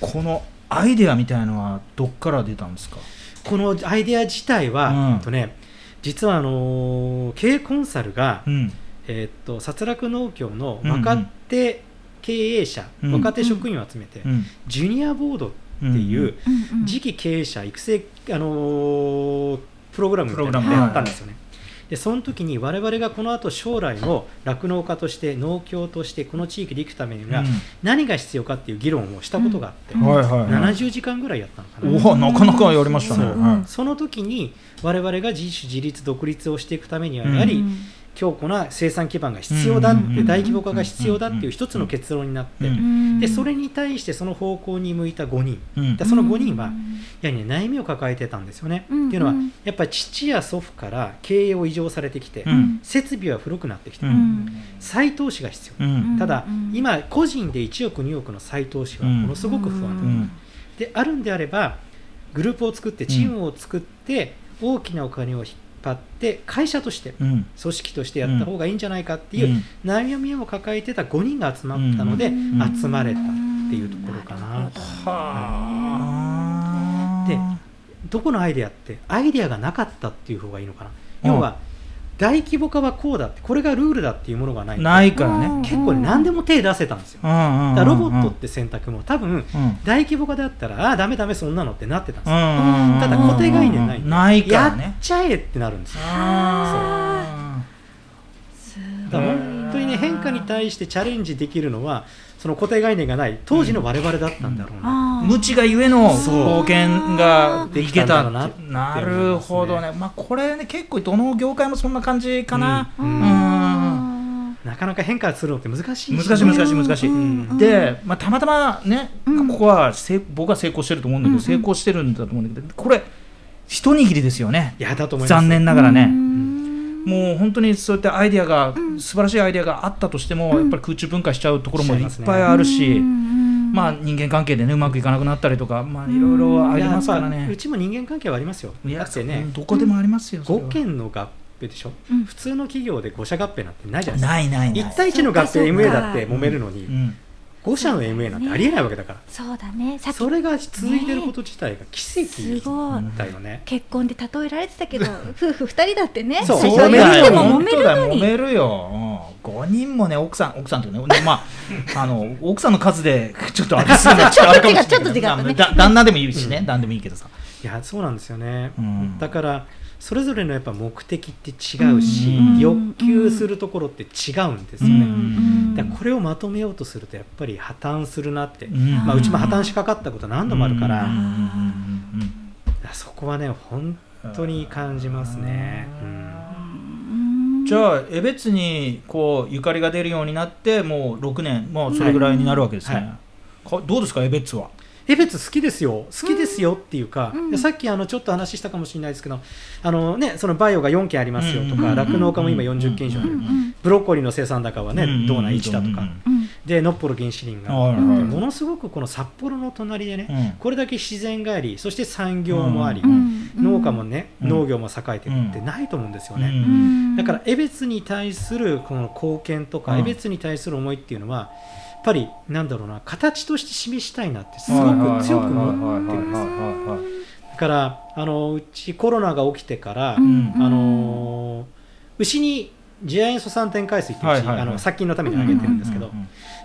このアイデアみたいのはどっから出たんですか？このアイデア自体は、うん。とね、実はあのー経営コンサルが、うん。えっと殺戮農協の若手経営者、うん。若手職員を集めて、うん。ジュニアボードっていう、うん。うん。次期経営者育成、あのープログラムみたいなのプログラム。をやったんですよね。でその時に我々がこの後将来の酪農家として農協としてこの地域で生くためには何が必要かっていう議論をしたことがあって、うん。はいはいはい。70時間ぐらいやったのかな、おおなかなかやりましたね。その時に我々が自主自立独立をしていくためにはうん。やはりうん強固な生産基盤が必要だって、うん大規模化が必要だっていう一つの結論になって、うんでそれに対してその方向に向いた5人。うん。でその5人はやはり、ね、悩みを抱えてたんですよね。うん。っていうのはうんやっぱり父や祖父から経営を移譲されてきて、うん。設備は古くなってきて、うん。再投資が必要、うん。ただ、うん今個人で1億2億の再投資はものすごく不安であるんであればグループを作ってチームを作って、大きなお金を引っ張って会社としてうん。組織としてやった方がいいんじゃないかっていう悩みを抱えてた5人が集まったので、うん。集まれたっていうところかな、はあ。でどこのアイデアってアイデアがなかったっていう方がいいのかな、うん。要は大規模化はこうだってこれがルールだっていうものがない。ないからね。結構ね何でも手出せたんですよ、うんうんうんだロボットって選択も多分うん。大規模化であったらああダメダメそんなのってなってたんですよ、うんただ固定概念ないんでないからやねっちゃえってなるんですよ。あすだから本当にね変化に対してチャレンジできるのはその固定概念がない当時の我々だったんだろうな、無知がゆえの貢献がいけたできたんだろうななるほどね。まあこれね結構どの業界もそんな感じかな。うん。うん。なかなか変化するのって難しい難しい難しい難しい。うん。で、まあ、たまたまね、うん。ここは成僕は成功してると思うんだけど、成功してるんだと思うんだけどこれ一握りですよね。いやだと思います。残念ながらね、うんもう本当にそういったアイデアが、ん。素晴らしいアイデアがあったとしても、うん。やっぱり空中分解しちゃうところもいっぱいあるし、うん。まあ、人間関係でねうまくいかなくなったりとか、まあ、いろいろありますからね。う。ちも人間関係はありますよ。だってねどこでもありますよ。それは。5件の合併でしょ？うん。普通の企業で5社合併なんてないじゃないですか。ないないない。1対1の合併 MA だって揉めるのに。うん5社の MA なんてありえないわけだから。そうだね。それが続いてること自体が奇す跡ごいだよね。結婚で例えられてたけど 夫婦二人だってね。そう。最初そう。だよは言っても揉めるのに。揉めるよ、うん、5人もね奥さん奥さんというね。でまあ あの奥さんの数でちょっとあれするのは ちょっとあれかもしれないちょっと違ったね。旦那でもいいしね、うん。旦でもいいけどさ、いやそうなんですよね。うん。だからそれぞれのやっぱ目的って違うしうん。欲求するところって違うんですよね。うん。だからこれをまとめようとするとやっぱり破綻するなって。うん。まあうちも破綻しかかったこと何度もあるから。そこはね本当に感じますね。うん。じゃあ江別にこうゆかりが出るようになってもう6年もうそれぐらいになるわけですね、はい。かどうですか江別は？江別好きですよ。好きですよっていうか、うん。でさっきあのちょっと話したかもしれないですけどあの、ね、そのバイオが4件ありますよとうんか酪農家も今40件以上あるうんうんブロッコリーの生産高はねうん道内1だとか。うんうんでノッポロ原子林がはいはい。でものすごくこの札幌の隣でねうん。これだけ自然がありそして産業もありうん農家もねうん。農業も栄えてるってないと思うんですよね。うん。だから江別に対するこの貢献とか、うん。江別に対する思いっていうのはぱりなんだろうな形として示したいなってすごく強く思ってるんです。よだからあのうちコロナが起きてから、うんあの牛に次亜塩素酸点海水っていうはいはいはい。あの殺菌のためにあげてるんですけど、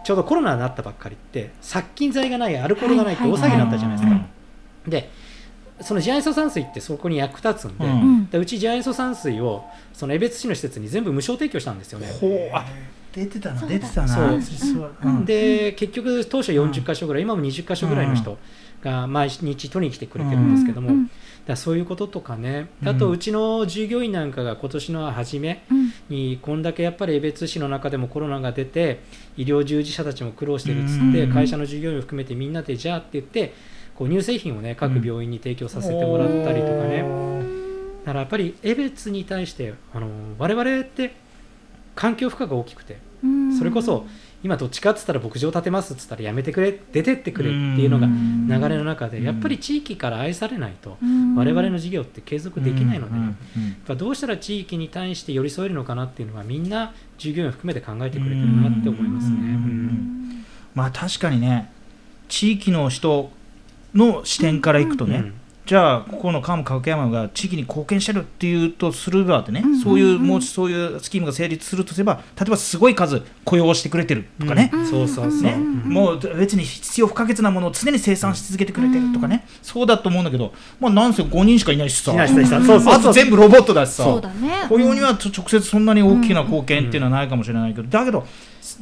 ちょうどコロナになったばっかりって殺菌剤がないアルコールがないって大騒ぎになったじゃないですか。でその次亜塩素酸水ってそこに役立つんで、うん。うんでうち次亜塩素酸水をその江別市の施設に全部無償提供したんですよね。ほう。あ出てたな出てたな。そう。そう。うん。で結局当初40箇所ぐらい、今も20箇所ぐらいの人が毎日取りに来てくれてるんですけども、だそういうこととかね。うん。あとうちの従業員なんかが今年の初めうん。にこんだけやっぱり江別市の中でもコロナが出て医療従事者たちも苦労してるっつって、うん。会社の従業員を含めてみんなでじゃあって言ってこう乳製品をね各病院に提供させてもらったりとかね、だからやっぱり江別に対してあの我々って環境負荷が大きくてうん。それこそ今どっちかっつったら牧場建てますっつったらやめてくれ出てってくれっていうのがうん。流れの中でうん。やっぱり地域から愛されないとうん。我々の事業って継続できないので、どうしたら地域に対して寄り添えるのかなっていうのはみんな従業員を含めて考えてくれてるなって思いますね。まあ確かにね地域の人の視点からいくとね、うんじゃあここの川角山が地域に貢献してるっていうとするばでね、うんそういううんもうそういうスキームが成立するとすれば例えばすごい数雇用してくれてるとかね、うんそうそうそう、ねう。んもう別に必要不可欠なものを常に生産し続けてくれてるとかね、そうだと思うんだけど、まあ、なんせ5人しかいないしさ。あと全部ロボットだしさ。そうだね。雇用には直接そんなに大きな貢献っていうのはないかもしれないけど、だけど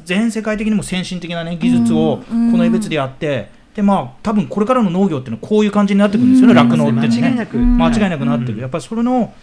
全世界的にも先進的な、ね、技術をこうん。の江別でやって、でまあ多分これからの農業っていうのはこういう感じになってくるんですよねうん。酪農、ってね。間違いなく、うん間違いなくなってる、うん。やっぱりそれの、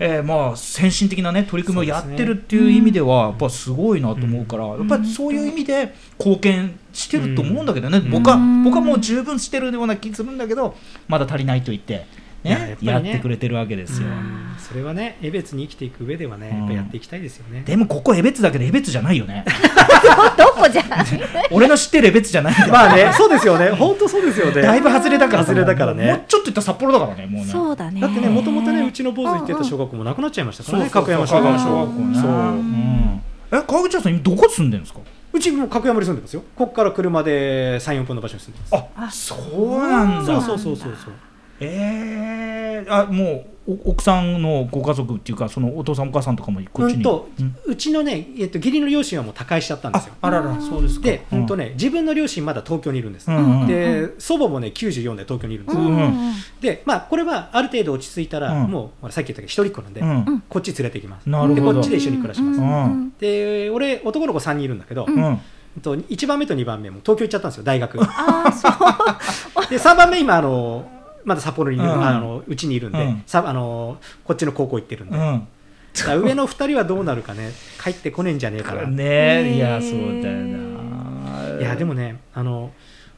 えーまあ先進的な、ね、取り組みをやってるっていう意味ではやっぱすごいなと思うから、やっぱりそういう意味で貢献してると思うんだけどね、うん。僕はうん僕はもう十分してるような気するんだけどまだ足りないと言って、ね。やってくれてるわけですよ。うん。それはね江別に生きていく上ではねやっぱやっていきたいですよね。でもここ江別だけど江別じゃないよね。どこじゃ。俺の知ってる江別じゃないまあね そうですよね。本当そうですよね。だいぶ外れだから外れだからね。もうちょっといったら札幌だからねもうね。そうだね。だってねもともとねうちの坊主行ってた小学校もなくなっちゃいましたからねそうそう角山小学校そう。うん。え川口さん今どこ住んでるんですか？うちも角山に住んでますよ。ここから車で34分の場所に住んでます。あそうなんだ。そうそうそうそうそうえー、あもうお奥さんのご家族っていうかそのお父さんお母さんとかもこっちに、うんとうん。うちのね、えっと、義理の両親はもう他界しちゃったんですよ。ああららそうですか。で、うん。とね、自分の両親まだ東京にいるんです、うんうんで祖母もね94で東京にいるんですよ、うんでまあこれはある程度落ち着いたら、うん。もうさっき言ったけど一人っ子なんで、うん。こっち連れてきます。なるほど。でこっちで一緒に暮らします、うん。で俺男の子3人いるんだけど、うん。うんえっと1番目と2番目も東京行っちゃったんですよ大学。ああそう。で3番目今あのまだ札幌にいる、うん。あのうちにいるんで、うん。さあのこっちの高校行ってるんで、だうん。上の2人はどうなるかね帰ってこねえんじゃねえかな、ねえ。いやそうだよな。いやでもねあの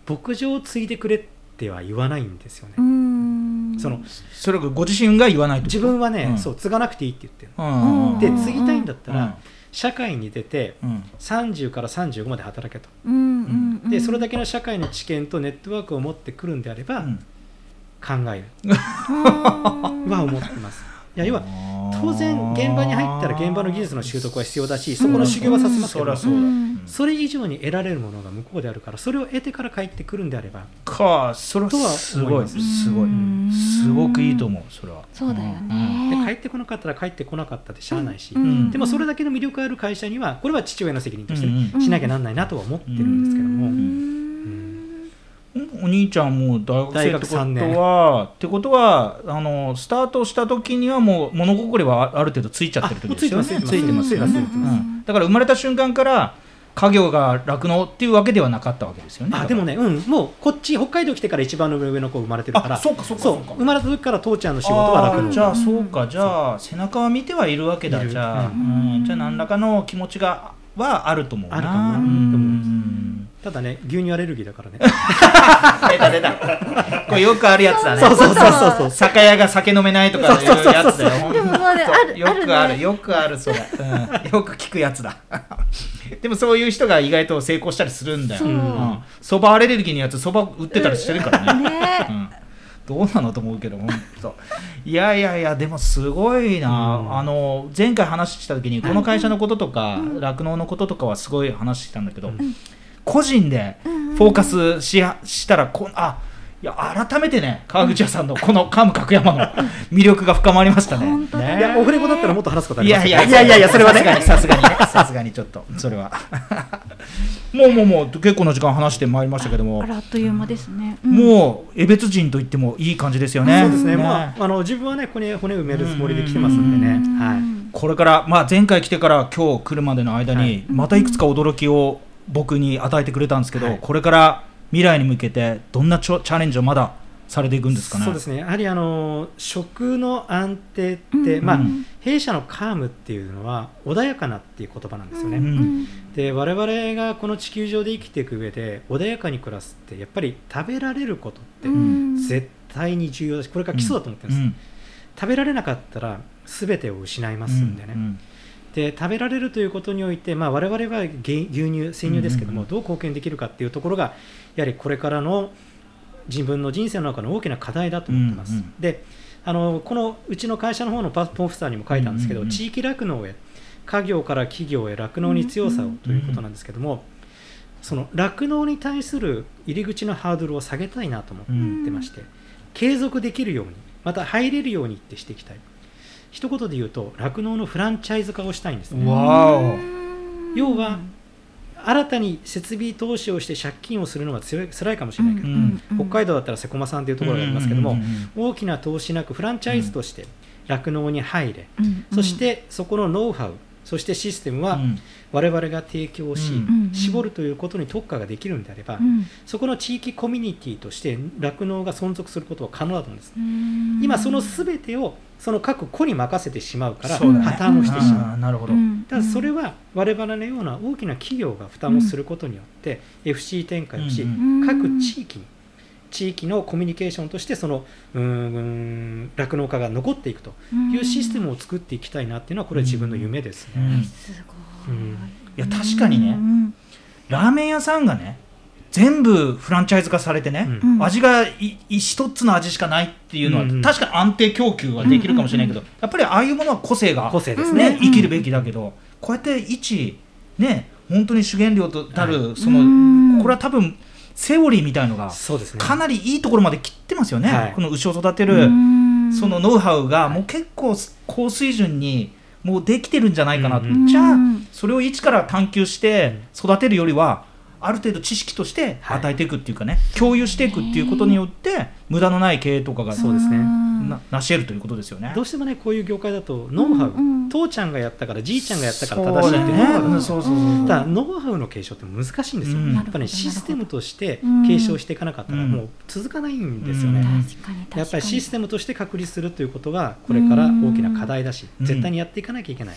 牧場を継いでくれっては言わないんですよね、うーん。そのそれがご自身が言わないと？自分はね、うん。そう継がなくていいって言ってるうん。でうん。継ぎたいんだったら、うん。社会に出てうん。30から35まで働けと。でそれだけの社会の知見とネットワークを持ってくるんであれば、うん考える。は思ってます。いや要は当然現場に入ったら現場の技術の習得は必要だしそこの修行はさせますけど、そりゃそうだ、うん。それ以上に得られるものが向こうであるからそれを得てから帰ってくるんであれば。かそれはとはすごい。思います。すごいうんすごくいいと思う。それはそうだよん。で帰ねってこなかったら帰ってこなかったでしゃあないし、うん。でもそれだけの魅力ある会社にはこれは父親の責任としてしなきゃなんないなとは思ってるんですけども、ううんうんお兄ちゃんもう大学生ってことはってことはあのスタートした時にはもう物心はある程度ついちゃってる時ですよね。ついてますついてます。よね。ついてますうん。だから生まれた瞬間から家業が酪農っていうわけではなかったわけですよね。あでもね、うん、もうこっち北海道来てから一番の上の子生まれてるから。あそうかそうか生まれた時から父ちゃんの仕事は楽の。あーじゃあそうか。じゃあ背中は見てはいるわけだ。じゃあ、ううん。じゃあ何らかの気持ちがはあると思うな。あるとうんただね牛乳アレルギーだからね。出た出た。これよくあるやつだね。そうそうそうそうそう。酒屋が酒飲めないとかいうやつだよ。でもまあねそうあるよくああるよくあるそれ、うん、よく聞くやつだ。でもそういう人が意外と成功したりするんだよ。そう。うん。そば、アレルギーのやつそば売ってたりしてるからね、ね。うん。どうなのと思うけど本当。いやいやいやでもすごいな、うん。あの前回話した時にこの会社のこととか酪農、のこととかはすごい話してたんだけど、うん個人でフォーカスし,、したらこあいや改めてね川口屋さんのこのカム角山の魅力が深まりましたね。本当だ。ね。いやオフレコだったらもっと話すことありますいやいやいやいやい。やそれはねさすがに。さすがにねさすがにちょっとそれは。もうもうもう結構の時間話してまいりましたけども。あっという間ですね、うん。もう江別人と言ってもいい感じですよね。そうですね。まああの自分はねここに骨埋めるつもりで来てますんでね。うん。はい。これから、まあ、前回来てから今日来るまでの間に、はい。またいくつか驚きを僕に与えてくれたんですけど、はい。これから未来に向けてどんなチャレンジをまだされていくんですかね？そうですね。やはりあの食の安定って、うん。まあうん。弊社のカームっていうのは穏やかなっていう言葉なんですよね、うん。で我々がこの地球上で生きていく上で穏やかに暮らすってやっぱり食べられることってうん。絶対に重要だしこれから基礎だと思ってるんです、うん。食べられなかったら全てを失いますんでね、うんで食べられるということにおいて、まあ、我々は牛牛乳生乳ですけども、どう貢献できるかっていうところがやはりこれからの自分の人生の中の大きな課題だと思ってます、うんうんであのこのうちの会社の方のパポンフスターにも書いたんですけど、地域酪農へ家業から企業へ酪農に強さをということなんですけども、その酪農に対する入り口のハードルを下げたいなと思ってまして、継続できるようにまた入れるようにってしていきたい一言で言うと酪農のフランチャイズ化をしたいんですね。わお。要は新たに設備投資をして借金をするのが強い辛いかもしれないけど、うん北海道だったら瀬駒さんというところがありますけども、うんうんうん大きな投資なくフランチャイズとして酪農に入れ、うん。そしてそこのノウハウそしてシステムはうん。我々が提供し、うん。絞るということに特化ができるんであれば、うん。そこの地域コミュニティとして酪農が存続することは可能だと思うんです、うん。今その全てをその各個に任せてしまうから破綻をしてしまう。あーなるほど、うん。ただそれは我々のような大きな企業が負担をすることによって FC 展開をし、各地域に地域のコミュニケーションとしてそのうーん酪農家が残っていくというシステムを作っていきたいなっていうのはこれは自分の夢ですね。うん。すごい、うんいや確かにね。うん。ラーメン屋さんがね全部フランチャイズ化されてね、うん。うん味が一つの味しかないっていうのは、うんうん。確かに安定供給はできるかもしれないけど、やっぱりああいうものは個性が個性ですね。ね。生きるべきだけどこうやって一ね本当に主原料となる、はその、うん。これは多分セオリーみたいのがそうですね。かなりいいところまで切ってますよね、はい。この牛を育てる、うん。そのノウハウがもう結構高水準にもうできてるんじゃないかなと、うん。じゃあうんそれを一から探求して育てるよりはある程度知識として与えていくっていうかね、共有していくっていうことによって無駄のない経営とかがそうですね。んな成し得るということですよね。どうしてもねこういう業界だとノウハウ、うんうん。父ちゃんがやったからじいちゃんがやったから正しいっていうノウハウだねがそうそうそう。ただノウハウの継承って難しいんですよ、うん。やっぱねシステムとしてうん。継承していかなかったらうん。もう続かないんですよね、うん。確かに確かに。やっぱりシステムとして確立するということがこれから大きな課題だし、うん。絶対にやっていかなきゃいけない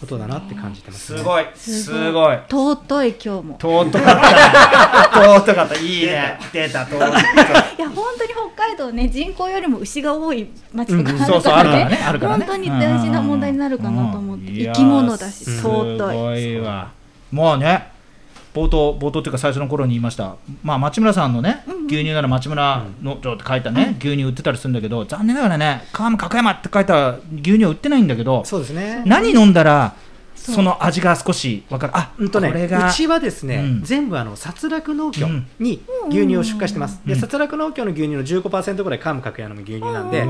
ことだなって感じてます、すごい。すすごい。尊い今日も。尊かった。ね 尊かった。いいね。出た。尊かったいや本当に北海道ね人口よりも牛が多い町とかうんあるからね。本当に大事な問題になるかなと思って生き物だし尊ごいもうね冒頭冒頭っていうか最初の頃に言いました。まあ町村さんのね、うん牛乳なら町村のちょって書いたね、牛乳売ってたりするんだけど残念ながらね川間角山って書いた牛乳は売ってないんだけどそうですね。何飲んだらその味が少し分かる。あ、うんとね、これがうちはですね、うん。全部あの殺戮農協うん。に牛乳を出荷してます、うんで殺戮農協の牛乳の15%ぐらいカム角屋の牛乳なんで、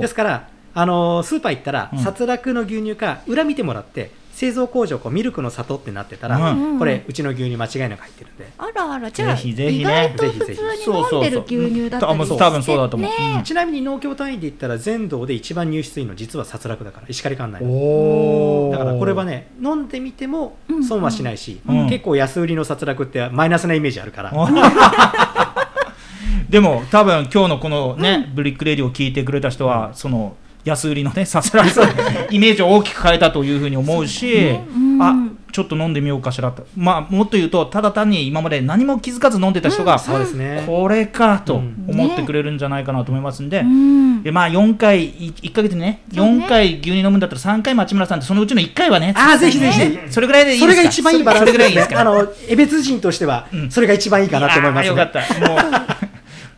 ですから、あのースーパー行ったら、うん。殺戮の牛乳か裏見てもらって製造工場こうミルクの里ってなってたら、うん。これうちの牛乳間違いなく入ってるんで、あらあらじゃあぜひぜひ意ね外と普通に飲んでる牛乳だったりして。多分そうだと思う。ねうん。ちなみに農協単位で言ったら全道で一番入出いいの実は殺戮だから石狩管内だからこれはね飲んでみても損はしないし、うん。結構安売りの殺戮ってマイナスなイメージあるから、でも多分今日のこのね、ブリックレディを聞いてくれた人は、その安売りのねさすらい イメージを大きく変えたというふうに思うし、うん。あちょっと飲んでみようかしらと。まあもっと言うとただ単に今まで何も気づかず飲んでた人が、そうですね。これかとうん思ってくれるんじゃないかなと思いますんで、うん。でまあ4回い1か月にねそうね。4回牛乳飲むんだったら3回町村さんってそのうちの1回はねあーぜひぜひ。それぐらいでいいですか？それが一番いいバランスでですねあの江別人としてはうん。それが一番いいかなと思いますよかった。もう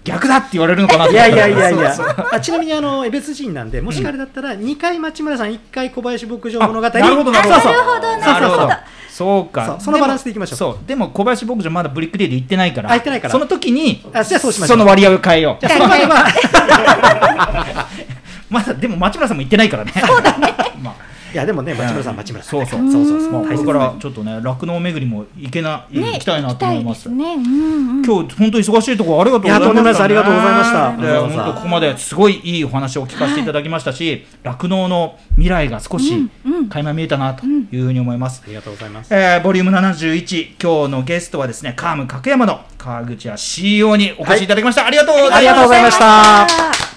逆だって言われるのかなといやいやいやいや。そうそう。あちなみにあの江別人なんでもしあれだったら2回町村さん1回小林牧場物語あなるほどなるほど。そうそうなるほどなるほど。そうか。そのバランスでいきましょう。そう。でも小林牧場まだブリックデーで行ってないから。あ行ってないから。その時にあじゃあそうしましょそうの割合を変えよう。じゃあその場合は。まだでも町村さんも行ってないからね。そうだね。まあいやでもね町村さん町村さんそうそう。そうそうそう。まこれからちょっとね酪農巡りも行けな、行きたいなと思います。今日本当忙しいところありがとうございました、ありがとうございました。本当ここまですごいいいお話を聞かせていただきましたし酪農、の未来が少し垣間見えたなというふうに思います、ありがとうございます。えーボリューム71今日のゲストはですねカーム角山の川口屋 CEO にお越しいただきました、ありがとうございました。ありがとうございました